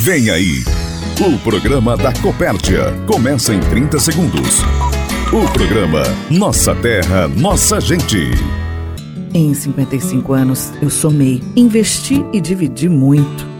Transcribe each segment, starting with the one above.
Vem aí, o programa da Copérdia. Começa em 30 segundos. O programa Nossa Terra, Nossa Gente. Em 55 anos, eu somei, investi e dividi muito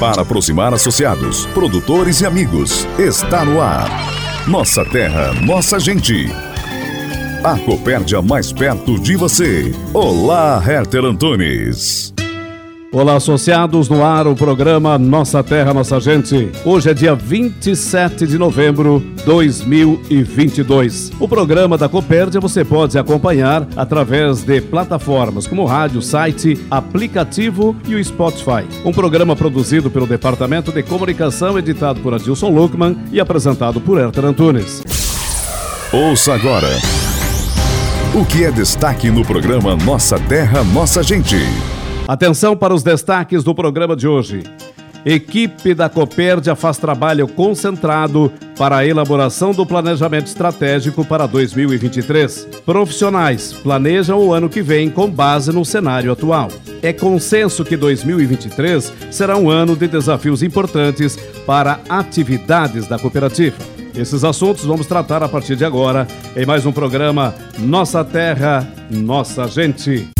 para aproximar associados, produtores e amigos. Está no ar. Nossa terra, nossa gente. A Copérdia mais perto de você. Olá, Herter Antunes. Olá, associados, no ar o programa Nossa Terra, Nossa Gente. Hoje é dia 27 de novembro de 2022. O programa da Copérdia você pode acompanhar através de plataformas como rádio, site, aplicativo e o Spotify. Um programa produzido pelo Departamento de Comunicação, editado por Adilson Luckman e apresentado por Herter Antunes. Ouça agora. O que é destaque no programa Nossa Terra, Nossa Gente. Atenção para os destaques do programa de hoje. Equipe da Copérdia faz trabalho concentrado para a elaboração do planejamento estratégico para 2023. Profissionais planejam o ano que vem com base no cenário atual. É consenso que 2023 será um ano de desafios importantes para atividades da cooperativa. Esses assuntos vamos tratar a partir de agora em mais um programa Nossa Terra, Nossa Gente.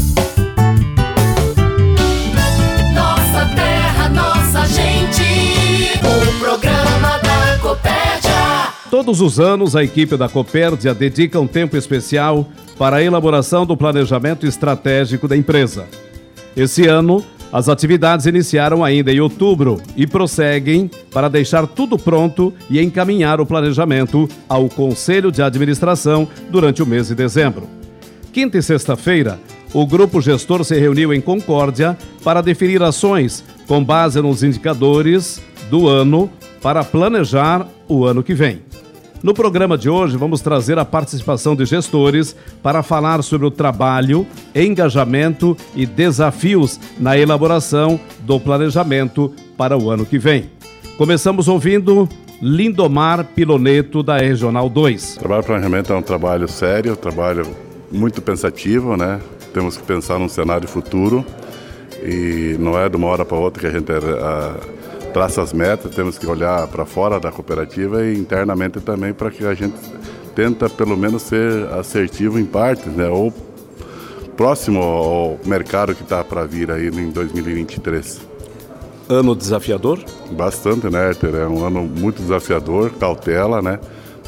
Todos os anos, a equipe da Copérdia dedica um tempo especial para a elaboração do planejamento estratégico da empresa. Esse ano, as atividades iniciaram ainda em outubro e prosseguem para deixar tudo pronto e encaminhar o planejamento ao Conselho de Administração durante o mês de dezembro. Quinta e sexta-feira, o grupo gestor se reuniu em Concórdia para definir ações com base nos indicadores do ano para planejar o ano que vem. No programa de hoje, vamos trazer a participação de gestores para falar sobre o trabalho, engajamento e desafios na elaboração do planejamento para o ano que vem. Começamos ouvindo Lindomar Piloneto, da Regional 2. O trabalho de planejamento é um trabalho sério, um trabalho muito pensativo, né? Temos que pensar num cenário futuro e não é de uma hora para outra que a gente. A, traça as metas, temos que olhar para fora da cooperativa e internamente também para que a gente tenta pelo menos ser assertivo em partes, né? Ou próximo ao mercado que está para vir aí em 2023. Ano desafiador? Bastante, né, Arthur? É um ano muito desafiador, cautela, né?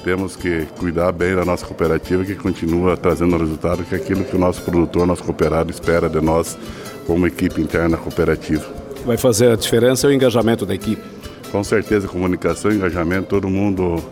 Temos que cuidar bem da nossa cooperativa que continua trazendo resultado que é aquilo que o nosso produtor, nosso cooperado espera de nós como equipe interna cooperativa vai fazer a diferença o engajamento da equipe. Com certeza, comunicação, engajamento, todo mundo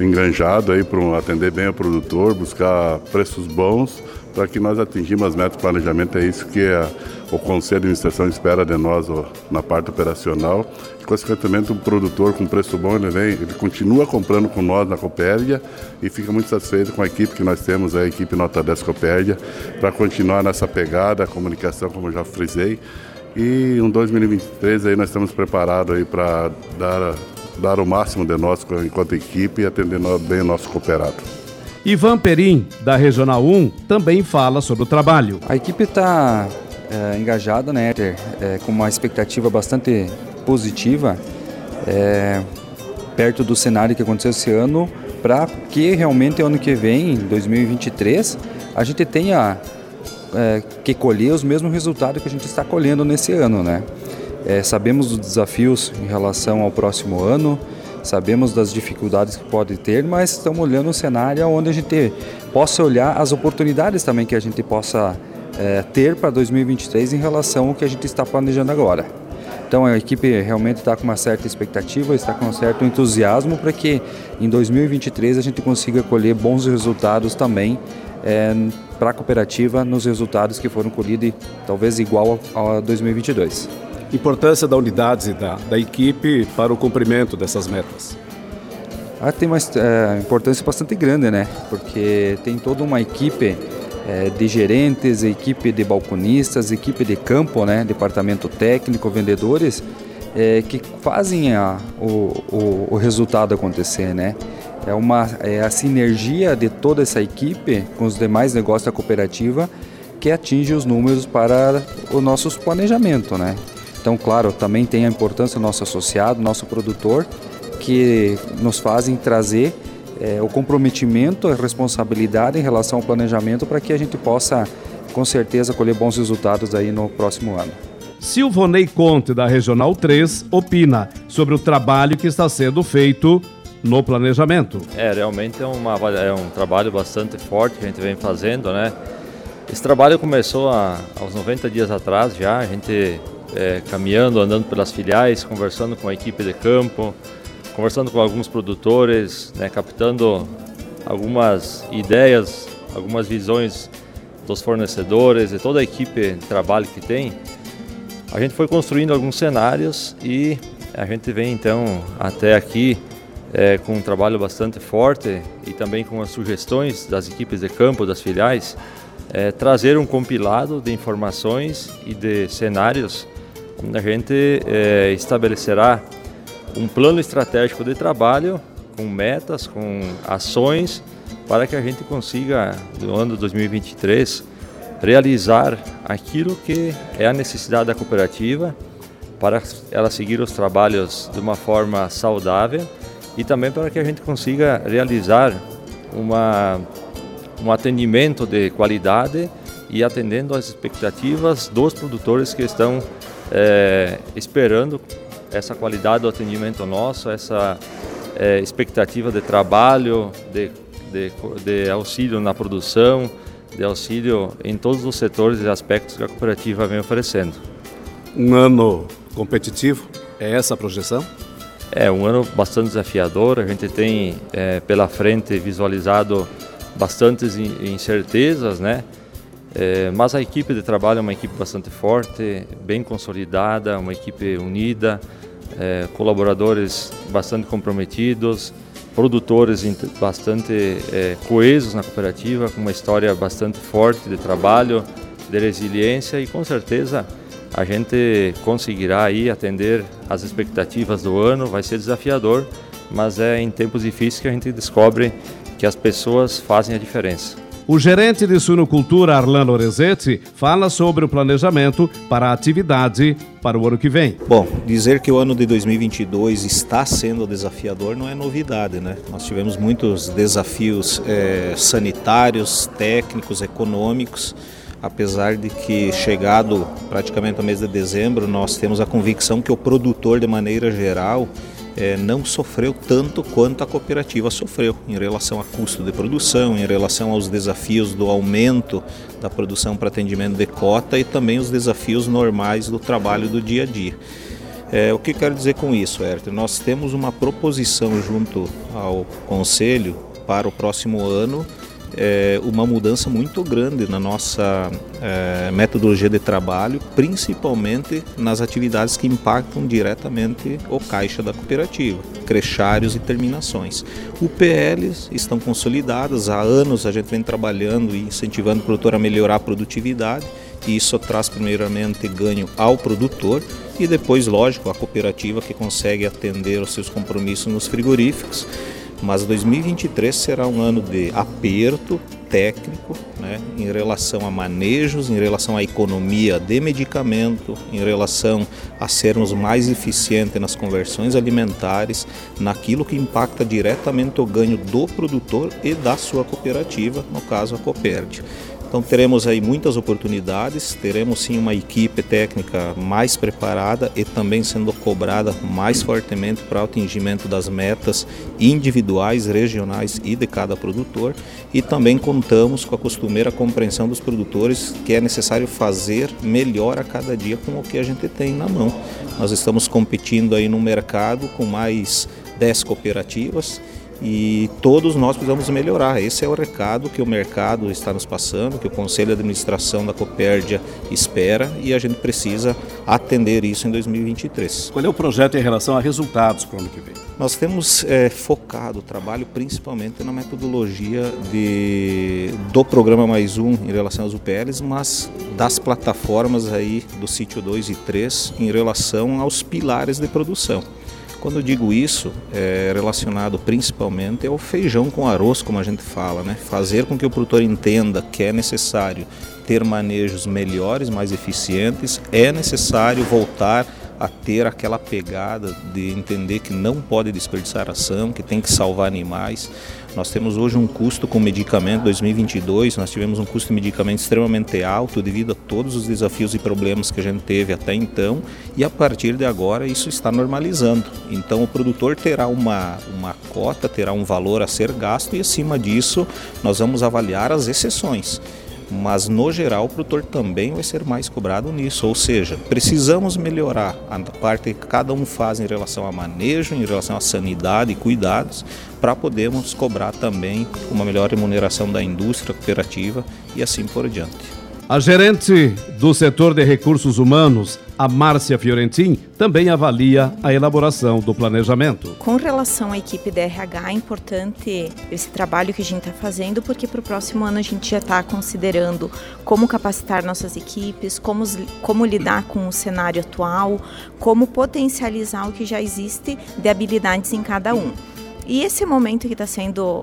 enganjado aí para atender bem o produtor, buscar preços bons para que nós atingimos as metas de planejamento. É isso que a, o Conselho de Administração espera de nós ó, na parte operacional. E, consequentemente, o produtor com preço bom, ele, vem, ele continua comprando com nós na Copérdia e fica muito satisfeito com a equipe que nós temos, a equipe Nota 10 Copérdia, para continuar nessa pegada, a comunicação, como eu já frisei, e em 2023 aí nós estamos preparados aí para dar, dar o máximo de nós enquanto equipe e atender bem o nosso cooperado. Ivan Perim, da Regional 1, também fala sobre o trabalho. A equipe está é, engajada, né, é, com uma expectativa bastante positiva, é, perto do cenário que aconteceu esse ano, para que realmente ano que vem, 2023, a gente tenha é, que colher os mesmos resultados que a gente está colhendo nesse ano, né? É, sabemos dos desafios em relação ao próximo ano, sabemos das dificuldades que pode ter, mas estamos olhando um cenário onde a gente possa olhar as oportunidades também que a gente possa é, ter para 2023 em relação ao que a gente está planejando agora. Então a equipe realmente está com uma certa expectativa, está com um certo entusiasmo para que em 2023 a gente consiga colher bons resultados também é, para a cooperativa nos resultados que foram colhidos, talvez igual a 2022. Importância da unidade e da, da equipe para o cumprimento dessas metas. Ah, tem uma é, importância bastante grande, né? Porque tem toda uma equipe é, de gerentes, equipe de balconistas, equipe de campo, né? Departamento técnico, vendedores, é, que fazem a, o, o, o, resultado acontecer, né? É, uma, é a sinergia de toda essa equipe com os demais negócios da cooperativa que atinge os números para o nosso planejamento, né? Então, claro, também tem a importância do nosso associado, nosso produtor, que nos fazem trazer é, o comprometimento, a responsabilidade em relação ao planejamento para que a gente possa, com certeza, colher bons resultados aí no próximo ano. Silvonei Conte, da Regional 3, opina sobre o trabalho que está sendo feito no planejamento. É, realmente é, uma, é um trabalho bastante forte que a gente vem fazendo, né? Esse trabalho começou há, aos 90 dias atrás já, a gente é, caminhando, andando pelas filiais, conversando com a equipe de campo, conversando com alguns produtores, né, captando algumas ideias, algumas visões dos fornecedores e toda a equipe de trabalho que tem. A gente foi construindo alguns cenários e a gente vem então até aqui é, com um trabalho bastante forte e também com as sugestões das equipes de campo, das filiais, é, trazer um compilado de informações e de cenários a gente é, estabelecerá um plano estratégico de trabalho com metas, com ações para que a gente consiga no ano 2023 realizar aquilo que é a necessidade da cooperativa para ela seguir os trabalhos de uma forma saudável e também para que a gente consiga realizar uma um atendimento de qualidade e atendendo às expectativas dos produtores que estão é, esperando essa qualidade do atendimento nosso, essa é, expectativa de trabalho, de, de, de, auxílio na produção, de auxílio em todos os setores e aspectos que a cooperativa vem oferecendo. Um ano competitivo, é essa a projeção? É um ano bastante desafiador, a gente tem é, pela frente visualizado bastantes incertezas, né? É, mas a equipe de trabalho é uma equipe bastante forte, bem consolidada, uma equipe unida, é, colaboradores bastante comprometidos, produtores bastante é, coesos na cooperativa, com uma história bastante forte de trabalho, de resiliência e com certeza a gente conseguirá aí atender as expectativas do ano. Vai ser desafiador, mas é em tempos difíceis que a gente descobre que as pessoas fazem a diferença. O gerente de suinocultura, Arlan Lorenzetti, fala sobre o planejamento para a atividade para o ano que vem. Bom, dizer que o ano de 2022 está sendo desafiador não é novidade, né? Nós tivemos muitos desafios é, sanitários, técnicos, econômicos apesar de que chegado praticamente ao mês de dezembro nós temos a convicção que o produtor de maneira geral é, não sofreu tanto quanto a cooperativa sofreu em relação a custo de produção, em relação aos desafios do aumento da produção para atendimento de cota e também os desafios normais do trabalho do dia a dia. É, o que quero dizer com isso, Herter? Nós temos uma proposição junto ao Conselho para o próximo ano é, uma mudança muito grande na nossa é, metodologia de trabalho, principalmente nas atividades que impactam diretamente o caixa da cooperativa, crechários e terminações. UPLs estão consolidadas, há anos a gente vem trabalhando e incentivando o produtor a melhorar a produtividade, e isso traz primeiramente ganho ao produtor e depois, lógico, a cooperativa que consegue atender os seus compromissos nos frigoríficos mas 2023 será um ano de aperto técnico né, em relação a manejos, em relação à economia de medicamento, em relação a sermos mais eficientes nas conversões alimentares, naquilo que impacta diretamente o ganho do produtor e da sua cooperativa, no caso a Copérdia. Então teremos aí muitas oportunidades, teremos sim uma equipe técnica mais preparada e também sendo cobrada mais fortemente para o atingimento das metas individuais, regionais e de cada produtor. E também contamos com a costumeira compreensão dos produtores que é necessário fazer melhor a cada dia com o que a gente tem na mão. Nós estamos competindo aí no mercado com mais 10 cooperativas e todos nós precisamos melhorar. Esse é o recado que o mercado está nos passando, que o Conselho de Administração da Copérdia espera e a gente precisa atender isso em 2023. Qual é o projeto em relação a resultados para o ano que vem? Nós temos é, focado o trabalho principalmente na metodologia de, do programa Mais Um em relação aos UPLs, mas das plataformas aí do sítio 2 e 3 em relação aos pilares de produção. Quando eu digo isso, é relacionado principalmente ao feijão com arroz, como a gente fala, né? Fazer com que o produtor entenda que é necessário ter manejos melhores, mais eficientes, é necessário voltar a ter aquela pegada de entender que não pode desperdiçar ação, que tem que salvar animais. Nós temos hoje um custo com medicamento, 2022, nós tivemos um custo de medicamento extremamente alto devido a todos os desafios e problemas que a gente teve até então, e a partir de agora isso está normalizando. Então o produtor terá uma, uma cota, terá um valor a ser gasto e acima disso nós vamos avaliar as exceções mas no geral o produtor também vai ser mais cobrado nisso, ou seja, precisamos melhorar a parte que cada um faz em relação a manejo, em relação à sanidade e cuidados, para podermos cobrar também uma melhor remuneração da indústria cooperativa e assim por diante. A gerente do setor de recursos humanos, a Márcia Fiorentin, também avalia a elaboração do planejamento. Com relação à equipe da RH, é importante esse trabalho que a gente está fazendo, porque para o próximo ano a gente já está considerando como capacitar nossas equipes, como, como lidar com o cenário atual, como potencializar o que já existe de habilidades em cada um. E esse momento que está sendo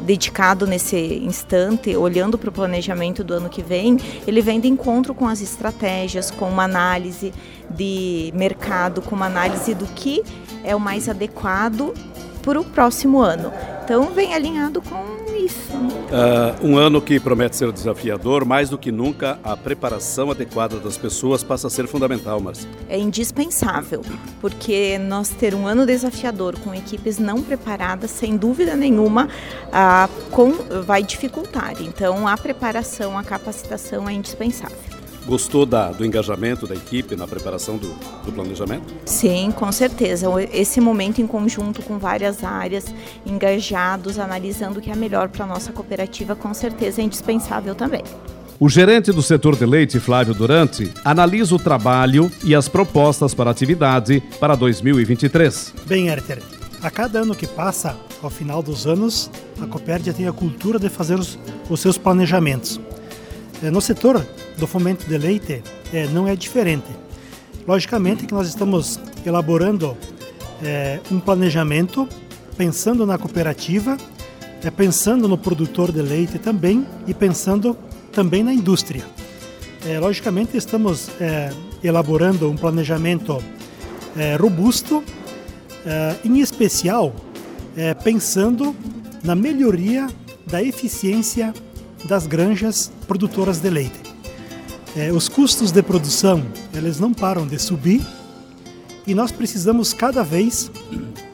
dedicado nesse instante, olhando para o planejamento do ano que vem, ele vem de encontro com as estratégias, com uma análise de mercado, com uma análise do que é o mais adequado para o próximo ano. Então, vem alinhado com Uh, um ano que promete ser desafiador, mais do que nunca, a preparação adequada das pessoas passa a ser fundamental, Marcia. É indispensável, porque nós ter um ano desafiador com equipes não preparadas, sem dúvida nenhuma, uh, com, vai dificultar. Então, a preparação, a capacitação é indispensável. Gostou da, do engajamento da equipe na preparação do, do, planejamento? Sim, com certeza. Esse momento em conjunto com várias áreas, engajados, analisando o que é melhor para a nossa cooperativa, com certeza é indispensável também. O gerente do setor de leite, Flávio Durante, analisa o trabalho e as propostas para a atividade para 2023. Bem, Herter, a cada ano que passa, ao final dos anos, a Copérdia tem a cultura de fazer os, os seus planejamentos. É, no setor do fomento de leite é, não é diferente. Logicamente que nós estamos elaborando é, um planejamento pensando na cooperativa, pensando no produtor de leite também e pensando também na indústria. Logicamente estamos elaborando um planejamento robusto, em especial pensando na melhoria da eficiência das granjas produtoras de leite. É, os custos de produção eles não param de subir e nós precisamos cada vez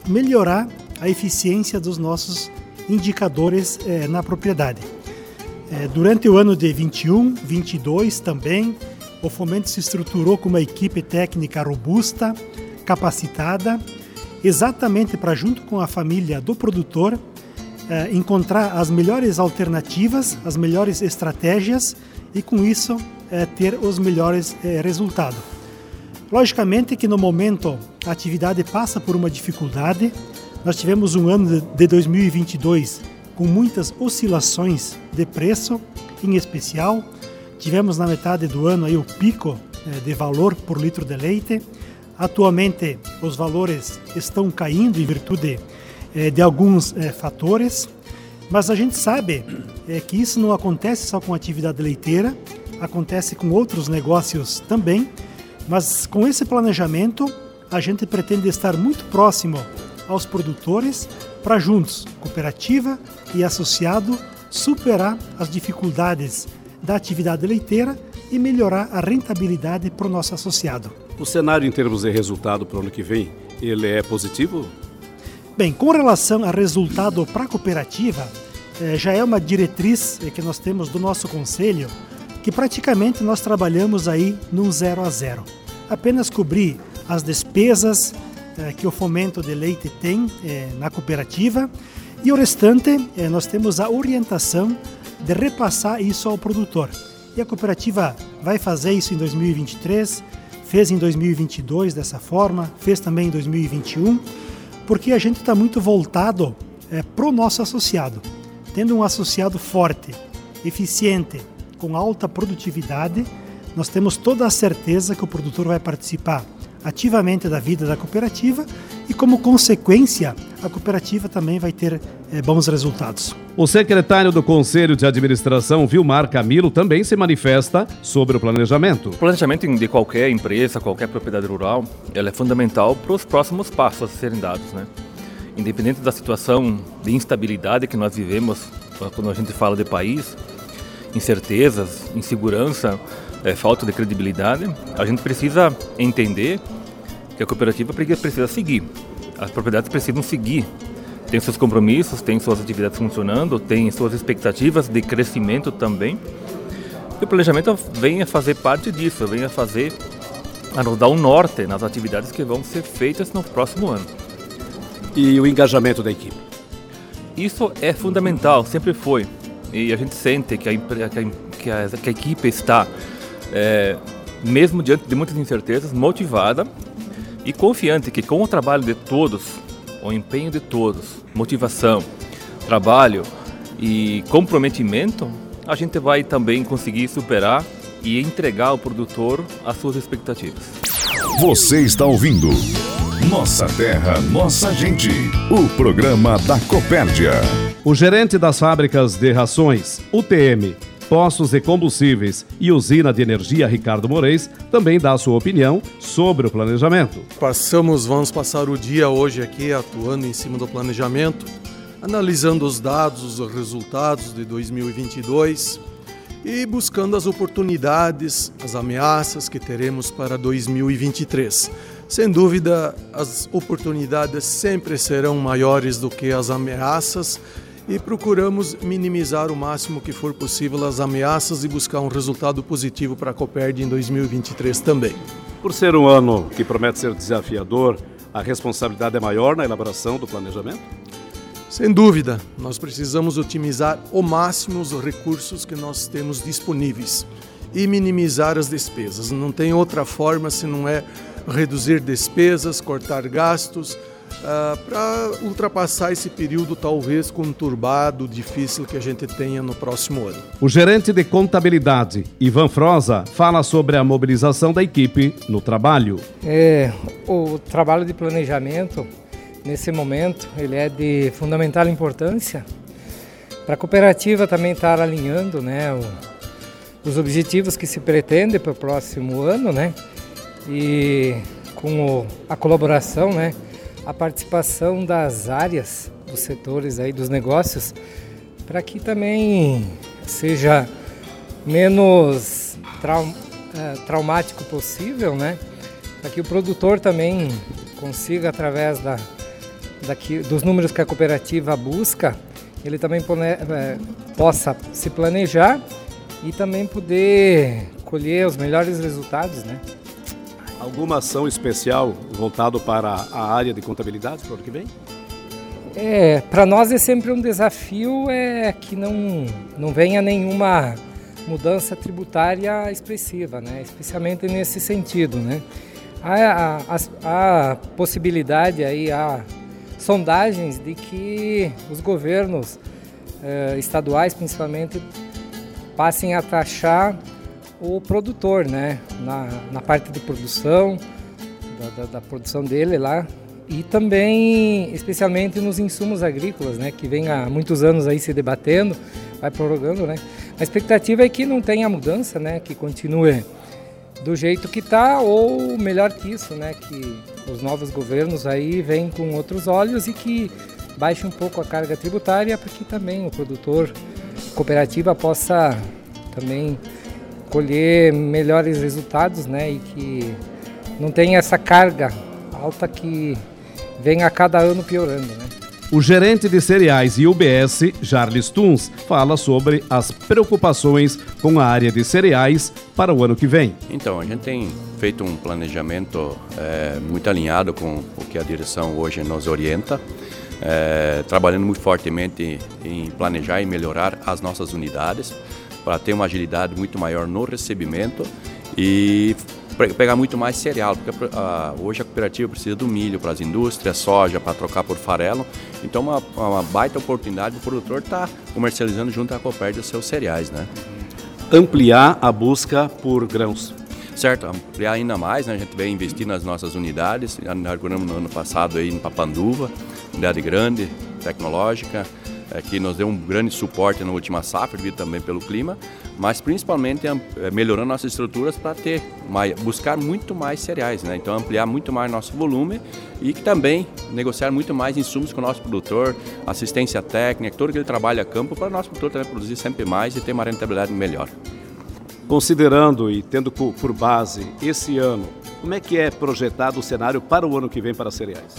melhorar a eficiência dos nossos indicadores é, na propriedade. É, durante o ano de 21, 22 também, o Fomento se estruturou com uma equipe técnica robusta, capacitada, exatamente para, junto com a família do produtor, é, encontrar as melhores alternativas, as melhores estratégias e com isso é, ter os melhores é, resultados. Logicamente que no momento a atividade passa por uma dificuldade. Nós tivemos um ano de 2022 com muitas oscilações de preço, em especial tivemos na metade do ano aí o pico é, de valor por litro de leite. Atualmente os valores estão caindo em virtude de alguns é, fatores, mas a gente sabe é, que isso não acontece só com a atividade leiteira, acontece com outros negócios também, mas com esse planejamento a gente pretende estar muito próximo aos produtores para juntos, cooperativa e associado, superar as dificuldades da atividade leiteira e melhorar a rentabilidade para o nosso associado. O cenário em termos de resultado para o ano que vem, ele é positivo? Bem, com relação a resultado para a cooperativa, eh, já é uma diretriz eh, que nós temos do nosso conselho, que praticamente nós trabalhamos aí num zero a zero. Apenas cobrir as despesas é, que o fomento de leite tem na cooperativa e o restante nós temos a orientação de repassar isso ao produtor. E a cooperativa vai fazer isso em 2023, fez em 2022 dessa forma, fez também em 2021, porque a gente está muito voltado é, para o nosso associado. Tendo um associado forte, eficiente, com alta produtividade, nós temos toda a certeza que o produtor vai participar ativamente da vida da cooperativa e, como consequência, a cooperativa também vai ter é, bons resultados. O secretário do Conselho de Administração, Vilmar Camilo, também se manifesta sobre o planejamento. O planejamento de qualquer empresa, qualquer propriedade rural, ela é fundamental para os próximos passos a serem dados. Né? Independente da situação de instabilidade que nós vivemos, quando a gente fala de país, incertezas, insegurança, é, falta de credibilidade, a gente precisa entender que a cooperativa precisa seguir. As propriedades precisam seguir. Tem seus compromissos, tem suas atividades funcionando, tem suas expectativas de crescimento também. E o planejamento vem a fazer parte disso, vem a fazer a nos dar um norte nas atividades que vão ser feitas no próximo ano. E o engajamento da equipe? Isso é fundamental, sempre foi. E a gente sente que a, que a, que a equipe está é, mesmo diante de muitas incertezas, motivada e confiante que com o trabalho de todos, o empenho de todos, motivação, trabalho e comprometimento, a gente vai também conseguir superar e entregar ao produtor as suas expectativas. Você está ouvindo Nossa Terra, Nossa Gente, o programa da Copérdia. O gerente das fábricas de rações, UTM, Postos e Combustíveis e Usina de Energia Ricardo Moreis também dá sua opinião sobre o planejamento. Passamos, vamos passar o dia hoje aqui atuando em cima do planejamento, analisando os dados, os resultados de 2022 e buscando as oportunidades, as ameaças que teremos para 2023. Sem dúvida, as oportunidades sempre serão maiores do que as ameaças e procuramos minimizar o máximo que for possível as ameaças e buscar um resultado positivo para a Coperd em 2023 também. Por ser um ano que promete ser desafiador, a responsabilidade é maior na elaboração do planejamento? Sem dúvida, nós precisamos otimizar ao máximo os recursos que nós temos disponíveis e minimizar as despesas. Não tem outra forma se não é reduzir despesas, cortar gastos, uh, ah, para ultrapassar esse período talvez conturbado, difícil que a gente tenha no próximo ano. O gerente de contabilidade, Ivan Froza, fala sobre a mobilização da equipe no trabalho. É, o trabalho de planejamento, nesse momento, ele é de fundamental importância para a cooperativa também estar alinhando né, o, os objetivos que se pretende para o próximo ano, né? E com o, a colaboração, né? A participação das áreas, dos setores aí dos negócios, para que também seja menos trau, é, traumático possível, né? Para que o produtor também consiga, através da, daqui, dos números que a cooperativa busca, ele também pone, é, possa se planejar e também poder colher os melhores resultados, né? Alguma ação especial voltado para a área de contabilidade para o ano que vem? É, para nós é sempre um desafio é que não, não venha nenhuma mudança tributária expressiva, né? especialmente nesse sentido. Né? Há, há, há possibilidade, aí, há sondagens de que os governos eh, estaduais, principalmente, passem a taxar o produtor, né? Na, na parte de produção, da, da, da, produção dele lá. E também, especialmente nos insumos agrícolas, né? Que vem há muitos anos aí se debatendo, vai prorrogando, né? A expectativa é que não tenha mudança, né? Que continue do jeito que está ou melhor que isso, né? Que os novos governos aí vêm com outros olhos e que baixe um pouco a carga tributária para que também o produtor cooperativa possa também colher melhores resultados, né? E que não tenha essa carga alta que vem a cada ano piorando, né? O gerente de cereais e UBS, Charles Tuns, fala sobre as preocupações com a área de cereais para o ano que vem. Então, a gente tem feito um planejamento é, muito alinhado com o que a direção hoje nos orienta, é, trabalhando muito fortemente em planejar e melhorar as nossas unidades para ter uma agilidade muito maior no recebimento e pegar muito mais cereal, porque hoje a cooperativa precisa do milho para as indústrias, soja para trocar por farelo. Então, uma, uma baita oportunidade para o produtor estar tá comercializando junto à Copérdia os seus cereais. Né? Ampliar a busca por grãos. Certo, ampliar ainda mais, né? a gente vem investir nas nossas unidades, inauguramos no ano passado aí em Papanduva, unidade grande, tecnológica, é, que nos deu um grande suporte na última safra, devido também pelo clima, mas principalmente é, melhorando nossas estruturas para ter mais, buscar muito mais cereais, né? Então ampliar muito mais nosso volume e que também negociar muito mais insumos com o nosso produtor, assistência técnica, todo aquele trabalho a campo para o nosso produtor também produzir sempre mais e ter uma rentabilidade melhor. Considerando e tendo por base esse ano, como é que é projetado o cenário para o ano que vem para cereais?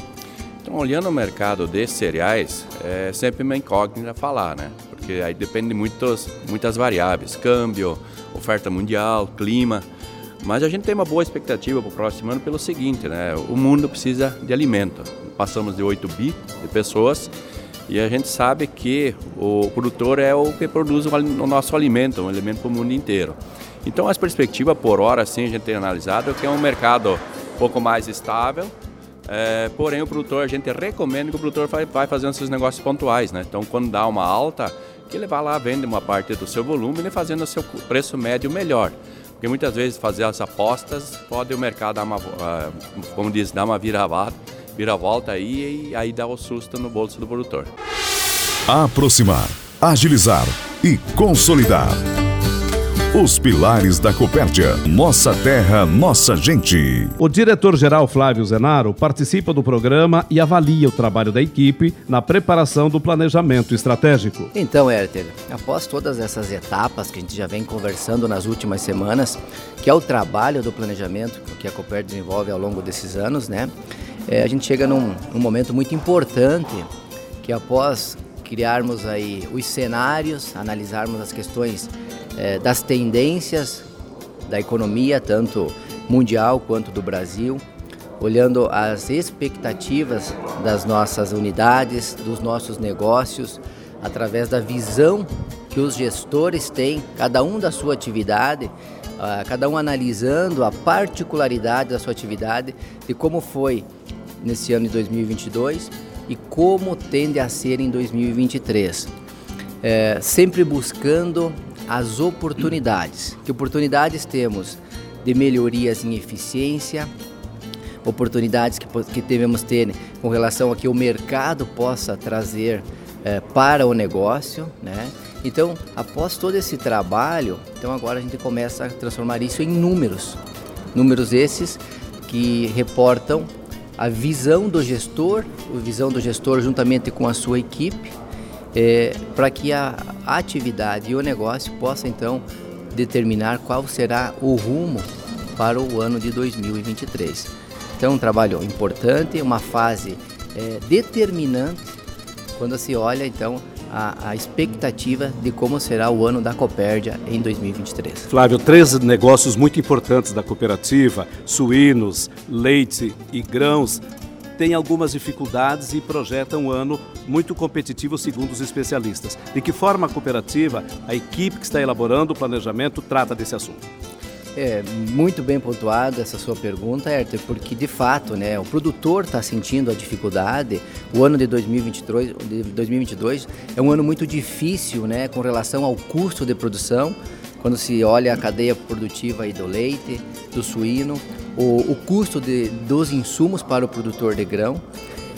Olhando o mercado de cereais, é sempre uma incógnita falar, né? Porque aí depende de muitos, muitas variáveis, câmbio, oferta mundial, clima. Mas a gente tem uma boa expectativa para o próximo ano pelo seguinte, né? O mundo precisa de alimento. Passamos de 8 bi de pessoas e a gente sabe que o produtor é o que produz o nosso alimento, um alimento para o mundo inteiro. Então, as perspectivas por hora, sim, a gente tem analisado que é um mercado um pouco mais estável, é, porém, o produtor, a gente recomenda que o produtor vai, fazendo seus negócios pontuais, né? Então, quando dá uma alta, que ele vá lá, vende uma parte do seu volume e fazendo o seu preço médio melhor. Porque muitas vezes fazer as apostas pode o mercado dar uma, ah, como diz, dar uma viravolta, viravolta aí e aí dá o susto no bolso do produtor. Aproximar, agilizar e consolidar. Os pilares da Copérdia. Nossa terra, nossa gente. O diretor-geral Flávio Zenaro participa do programa e avalia o trabalho da equipe na preparação do planejamento estratégico. Então, Herter, após todas essas etapas que a gente já vem conversando nas últimas semanas, que é o trabalho do planejamento que a Copérdia desenvolve ao longo desses anos, né? É, a gente chega num, num momento muito importante que após criarmos aí os cenários, analisarmos as questões é, das tendências da economia, tanto mundial quanto do Brasil, olhando as expectativas das nossas unidades, dos nossos negócios, através da visão que os gestores têm, cada um da sua atividade, uh, cada um analisando a particularidade da sua atividade, de como foi nesse ano de 2022 e como tende a ser em 2023. É, sempre buscando as oportunidades. Que oportunidades temos de melhorias em eficiência, oportunidades que, que devemos ter com relação a que o mercado possa trazer é, para o negócio, né? Então, após todo esse trabalho, então agora a gente começa a transformar isso em números. Números esses que reportam a visão do gestor, a visão do gestor juntamente com a sua equipe, é, para que a atividade e o negócio possa então determinar qual será o rumo para o ano de 2023. Então, um trabalho importante, uma fase é, determinante quando se olha então a, a, expectativa de como será o ano da Copérdia em 2023. Flávio, três negócios muito importantes da cooperativa: suínos, leite e grãos tem algumas dificuldades e projeta um ano muito competitivo, segundo os especialistas. De que forma a cooperativa, a equipe que está elaborando o planejamento, trata desse assunto? É muito bem pontuada essa sua pergunta, Herter, porque de fato, né, o produtor está sentindo a dificuldade. O ano de 2023, de 2022 é um ano muito difícil, né, com relação ao custo de produção. Quando se olha a cadeia produtiva aí do leite, do suíno, o, o custo de, dos insumos para o produtor de grão.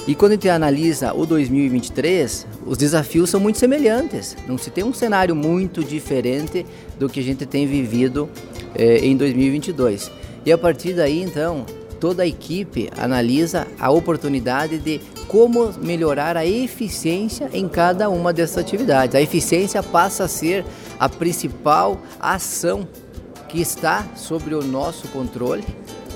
E quando a gente analisa o 2023, os desafios são muito semelhantes. Não se tem um cenário muito diferente do que a gente tem vivido eh, em 2022. E a partir daí, então, toda a equipe analisa a oportunidade de como melhorar a eficiência em cada uma dessas atividades. A eficiência passa a ser a principal ação que está sobre o nosso controle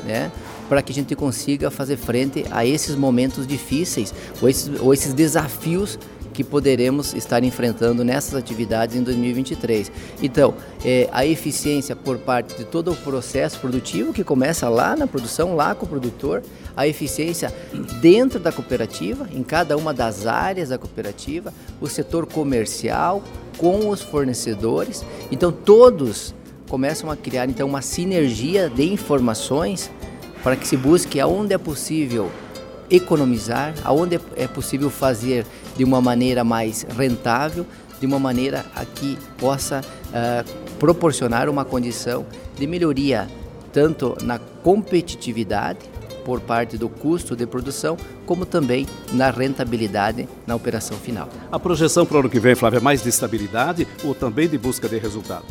né? para que a gente consiga fazer frente a esses momentos difíceis ou esses, ou esses desafios que poderemos estar enfrentando nessas atividades em 2023. Então, é, a eficiência por parte de todo o processo produtivo, que começa lá na produção, lá com o produtor, a eficiência dentro da cooperativa, em cada uma das áreas da cooperativa, o setor comercial, com os fornecedores. Então, todos começam a criar então uma sinergia de informações para que se busque aonde é possível economizar, aonde é possível fazer de uma maneira mais rentável, de uma maneira a que possa uh, proporcionar uma condição de melhoria tanto na competitividade por parte do custo de produção, como também na rentabilidade na operação final. A projeção para o ano que vem, Flávia, é mais de estabilidade ou também de busca de resultado?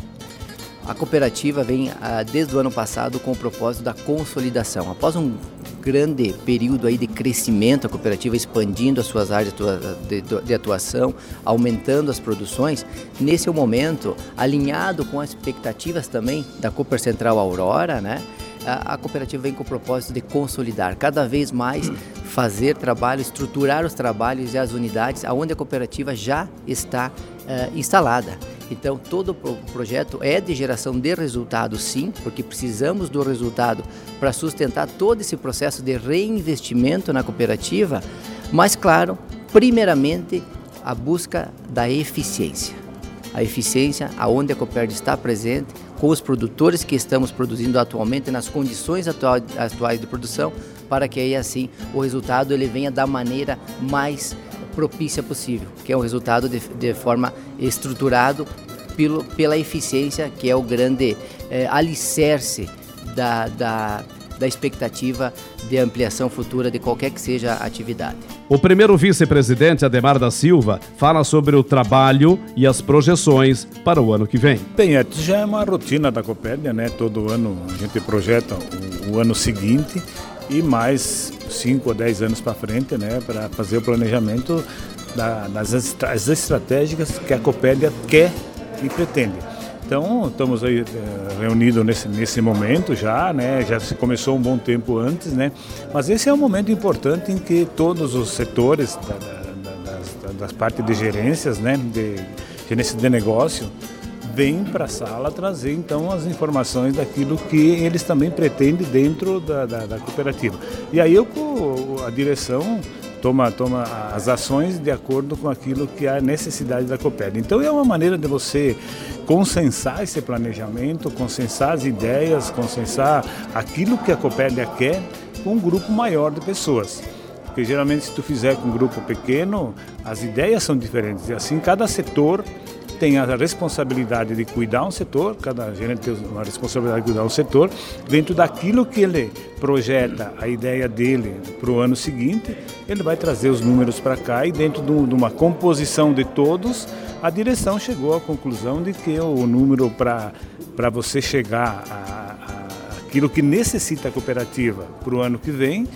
A cooperativa vem ah, desde o ano passado com o propósito da consolidação. Após um grande período aí de crescimento, a cooperativa expandindo as suas áreas de atuação, aumentando as produções, nesse momento, alinhado com as expectativas também da Cooper Central Aurora, né? a, cooperativa vem com o propósito de consolidar cada vez mais, fazer trabalho, estruturar os trabalhos e as unidades aonde a cooperativa já está uh, instalada. Então, todo o projeto é de geração de resultado, sim, porque precisamos do resultado para sustentar todo esse processo de reinvestimento na cooperativa, mas, claro, primeiramente, a busca da eficiência. A eficiência aonde a Coperd está presente, com os produtores que estamos produzindo atualmente, nas condições atuais de produção, para que aí assim o resultado ele venha da maneira mais propícia possível, que é um resultado de, de forma estruturado pelo, pela eficiência, que é o grande é, alicerce da, da, da expectativa de ampliação futura de qualquer que seja a atividade. O primeiro vice-presidente, Ademar da Silva, fala sobre o trabalho e as projeções para o ano que vem. Bem, já é uma rotina da Copérdia, né? Todo ano a gente projeta o, o ano seguinte e mais 5 ou 10 anos para frente, né, para fazer o planejamento da, das as estratégicas que a Copélia quer e pretende. Então, estamos aí é, reunidos nesse, nesse momento já, né? Já se começou um bom tempo antes, né? Mas esse é um momento importante em que todos os setores da, da, das, das, partes de gerências, né? De gerência de negócio, vem para a sala trazer então as informações daquilo que eles também pretendem dentro da, da, da cooperativa. E aí eu, a direção toma, toma as ações de acordo com aquilo que é a necessidade da cooperativa. Então é uma maneira de você consensar esse planejamento, consensar as ideias, consensar aquilo que a cooperativa quer com um grupo maior de pessoas. Porque geralmente se tu fizer com um grupo pequeno, as ideias são diferentes. E assim cada setor tem a responsabilidade de cuidar um setor, cada gerente tem uma responsabilidade de cuidar um setor, dentro daquilo que ele projeta a ideia dele para o ano seguinte, ele vai trazer os números para cá e dentro de uma composição de todos, a direção chegou à conclusão de que o número para você chegar a, a, aquilo que necessita a cooperativa para o ano que vem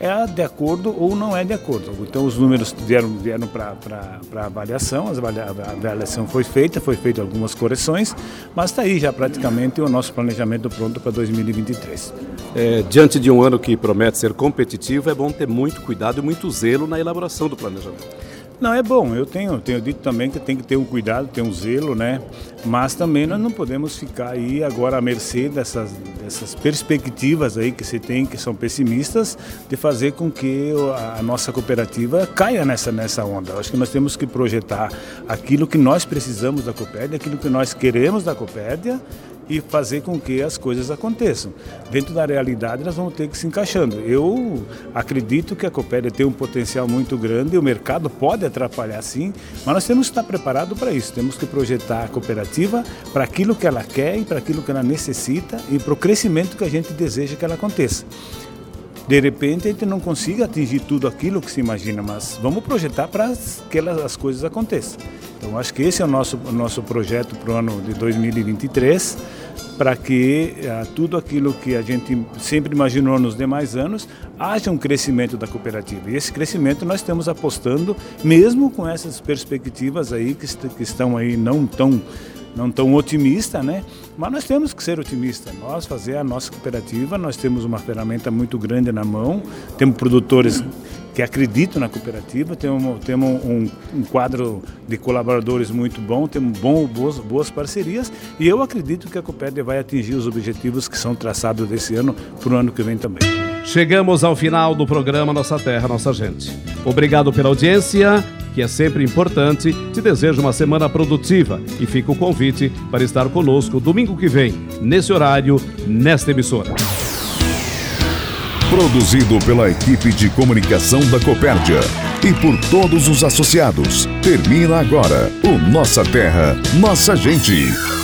é de acordo ou não é de acordo. Então os números vieram, vieram para avaliação, a avaliação foi feita, foi feita algumas correções, mas está aí já praticamente o nosso planejamento pronto para 2023. É, diante de um ano que promete ser competitivo, é bom ter muito cuidado e muito zelo na elaboração do planejamento. Não, é bom. Eu tenho, tenho dito também que tem que ter um cuidado, ter um zelo, né? Mas também nós não podemos ficar aí agora à mercê dessas, dessas perspectivas aí que se tem, que são pessimistas, de fazer com que a nossa cooperativa caia nessa, nessa onda. Eu acho que nós temos que projetar aquilo que nós precisamos da Copérdia, aquilo que nós queremos da Copérdia e fazer com que as coisas aconteçam. Dentro da realidade, nós vamos ter que se encaixando. Eu acredito que a Copélia tem um potencial muito grande, o mercado pode atrapalhar sim, mas nós temos que estar preparados para isso. Temos que projetar a cooperativa para aquilo que ela quer e para aquilo que ela necessita e para o crescimento que a gente deseja que ela aconteça. De repente a gente não consiga atingir tudo aquilo que se imagina, mas vamos projetar para que as coisas aconteçam. Então acho que esse é o nosso, o nosso projeto para o ano de 2023, para que uh, tudo aquilo que a gente sempre imaginou nos demais anos haja um crescimento da cooperativa. E esse crescimento nós estamos apostando, mesmo com essas perspectivas aí que, que estão aí não tão não tão otimista, né? Mas nós temos que ser otimistas. Nós fazer a nossa cooperativa, nós temos uma ferramenta muito grande na mão, temos produtores que acreditam na cooperativa, temos, temos um, um quadro de colaboradores muito bom, temos bom, boas, boas parcerias e eu acredito que a Coopédia vai atingir os objetivos que são traçados desse ano para o ano que vem também. Chegamos ao final do programa Nossa Terra, Nossa Gente. Obrigado pela audiência, que é sempre importante. Te desejo uma semana produtiva e fica o convite para estar conosco domingo que vem, nesse horário, nesta emissora. Produzido pela equipe de comunicação da Copérdia e por todos os associados. Termina agora o Nossa Terra, Nossa Gente.